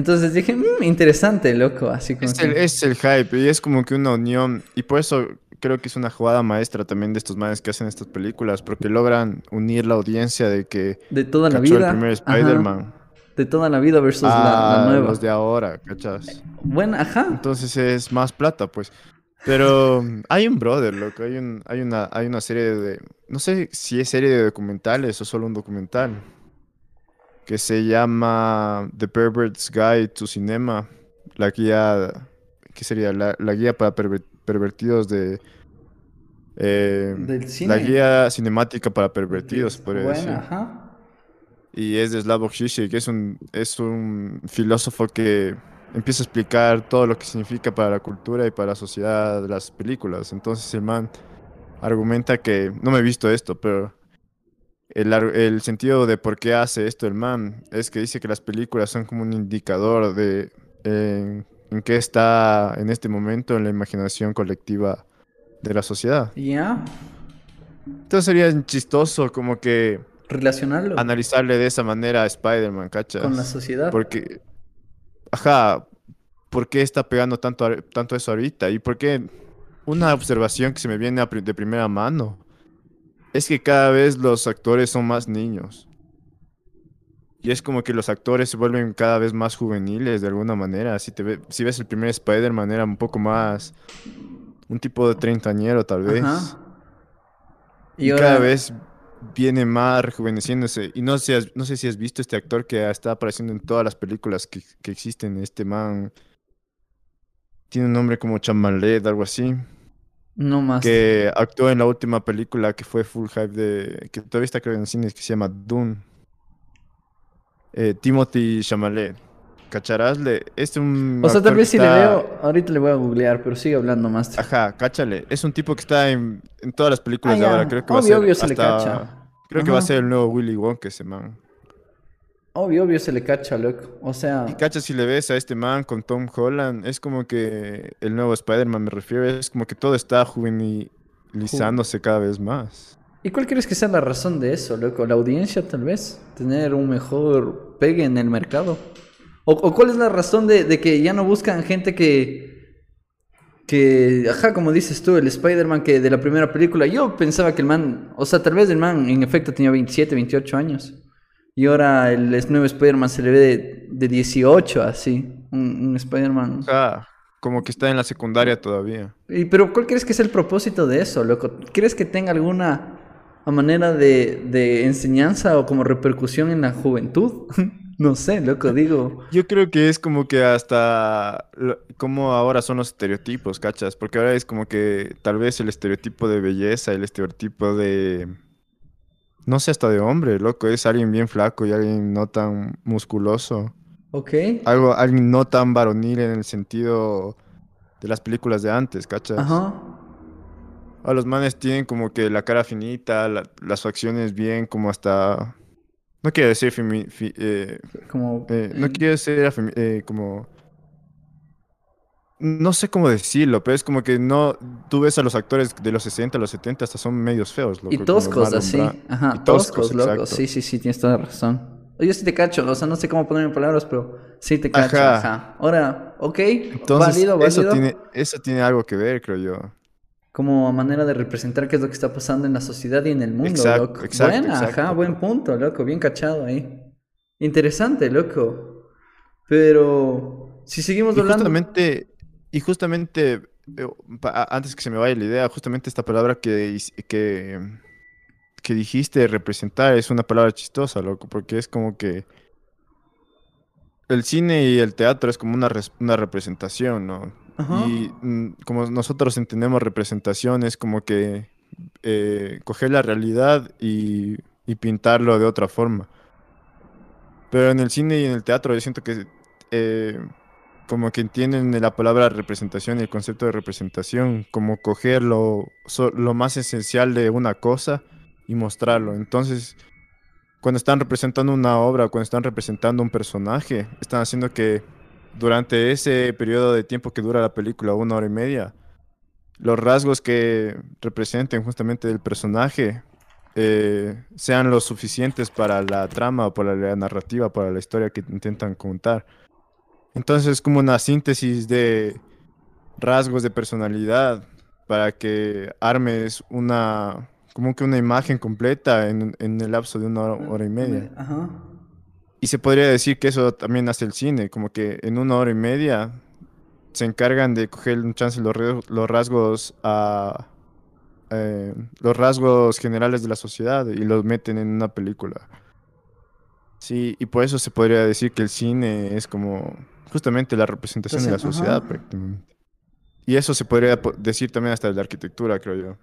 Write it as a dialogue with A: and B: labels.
A: Entonces dije, "Mm, interesante, loco, así como
B: Es
A: que-
B: el, es el hype y es como que una unión. Y por eso creo que es una jugada maestra también de estos manes que hacen estas películas, porque logran unir la audiencia de que
A: de toda la vida.
B: el primer
A: ajá, de
B: Spider-Man
A: toda la vida versus la, la
B: a
A: nueva.
B: los de ahora, ¿cachas?
A: Bueno, ajá.
B: Entonces es más plata, pues. Pero hay un brother, loco, hay, un, hay, una, hay una serie de... No sé si es serie de documentales o solo un documental. Que se llama The Pervert's Guide to Cinema. La guía... ¿Qué sería? La, la guía para perver- pervertidos de... eh,
A: Del
B: la
A: cine.
B: guía cinemática para pervertidos, podría
A: Bueno,
B: decir.
A: ajá.
B: Y es de Slavoj Žižek, que es un, es un filósofo que empieza a explicar todo lo que significa para la cultura y para la sociedad de las películas. Entonces el man argumenta que, no me he visto esto, pero el, el sentido de por qué hace esto el man es que dice que las películas son como un indicador de en, en qué está en este momento en la imaginación colectiva de la sociedad.
A: Ya.
B: Entonces sería chistoso como que
A: Relacionarlo
B: analizarle de esa manera a Spider-Man, ¿cachas?
A: con la sociedad.
B: Porque, ajá, ¿por qué está pegando tanto, tanto eso ahorita? Y por qué una observación que se me viene de primera mano es que cada vez los actores son más niños. Y es como que los actores se vuelven cada vez más juveniles de alguna manera. Si, te ve- si ves el primer Spider-Man era un poco más un tipo de treintañero tal vez.
A: Ajá.
B: Y,
A: ahora-
B: cada vez viene más rejuveneciéndose. Y no sé, si has- no sé si has visto este actor que está apareciendo en todas las películas que, que existen. Este man tiene un nombre como Chamalet, algo así.
A: No más.
B: Que actuó en la última película que fue full hype de. que todavía está creo en cines, que se llama Dune. Eh, Timothy Chamalet. ¿Cacharás? Le- Es un.
A: O sea, tal vez si le veo, ahorita le voy a googlear, pero sigue hablando más.
B: Ajá, cáchale. Es un tipo que está en, en todas las películas
A: Ah,
B: de ahora. Creo que va a
A: Obvio,
B: ser
A: obvio se le cacha.
B: Creo que va a ser el nuevo Willy Wonka ese man.
A: Obvio, obvio se le cacha, loco. O sea,
B: Y cacha si le ves a este man con Tom Holland, es como que el nuevo Spider-Man me refiero, es como que todo está juvenilizándose cada vez más.
A: ¿y cuál crees que sea la razón de eso, loco? ¿La audiencia, tal vez? ¿Tener un mejor pegue en el mercado? ¿O, o cuál es la razón de, de que ya no buscan gente que. que. ajá, como dices tú, el Spider-Man que de la primera película. Yo pensaba que el man. O sea, tal vez el man en efecto tenía 27, 28 años. Y ahora el nuevo Spider-Man se le ve de, de 18, así. Un, un Spider-Man.
B: Sea, como que está en la secundaria todavía.
A: Y, pero ¿cuál crees que es el propósito de eso, loco? ¿Crees que tenga alguna manera de, de enseñanza o como repercusión en la juventud? no sé, loco, digo.
B: Yo creo que es como que hasta como ahora son los estereotipos, ¿cachas? Porque ahora es como que tal vez el estereotipo de belleza, el estereotipo de... No sé, hasta de hombre, loco, es alguien bien flaco y alguien no tan musculoso.
A: Ok.
B: Algo, alguien no tan varonil en el sentido de las películas de antes, ¿cachas?
A: Ajá.
B: A los manes tienen como que la cara finita, la- las facciones bien, como hasta... No quiero decir femi- fi- eh,
A: Como.
B: eh, no quiero afemi- eh, como... No sé cómo decirlo, pero es como que no... Tú ves a los actores de los 60, los 70, hasta son medios feos, loco.
A: Y toscos, así. Ajá,
B: Y
A: toscos, loco. Sí, sí, sí, tienes toda la razón. Yo sí te cacho, o sea, no sé cómo ponerme en palabras, pero sí te cacho.
B: Ajá.
A: Ajá. Ahora, ok.
B: Entonces,
A: válido,
B: eso
A: válido.
B: tiene, eso tiene algo que ver, creo yo.
A: Como manera de representar qué es lo que está pasando en la sociedad y en el mundo,
B: Exacto,
A: loco.
B: exacto,
A: Buena, ajá,
B: exacto.
A: buen punto, loco, bien cachado ahí. Interesante, loco. Pero si seguimos
B: Y
A: hablando.
B: justamente, y justamente, antes que se me vaya la idea, justamente esta palabra que, que, que dijiste, representar, es una palabra chistosa, loco, porque es como que el cine y el teatro es como una, una representación, ¿no?
A: Ajá.
B: Y mm, como nosotros entendemos representación, es como que eh, coger la realidad y, y pintarlo de otra forma. Pero en el cine y en el teatro yo siento que eh, como que entienden la palabra representación y el concepto de representación, como coger lo, so- lo más esencial de una cosa y mostrarlo. Entonces, cuando están representando una obra, cuando están representando un personaje, están haciendo que durante ese periodo de tiempo que dura la película, una hora y media, los rasgos que representen justamente del personaje eh, sean los suficientes para la trama, para la narrativa, para la historia que intentan contar. Entonces es como una síntesis de rasgos de personalidad para que armes una, como que una imagen completa en, en el lapso de una hora, hora y media.
A: Ajá.
B: Y se podría decir que eso también hace el cine, como que en una hora y media se encargan de coger un chance los, los rasgos a eh, los rasgos generales de la sociedad y los meten en una película. Sí, y por eso se podría decir que el cine es como justamente la representación de la sociedad
A: ajá.
B: prácticamente. Y eso se podría po- decir también hasta de la arquitectura, creo yo.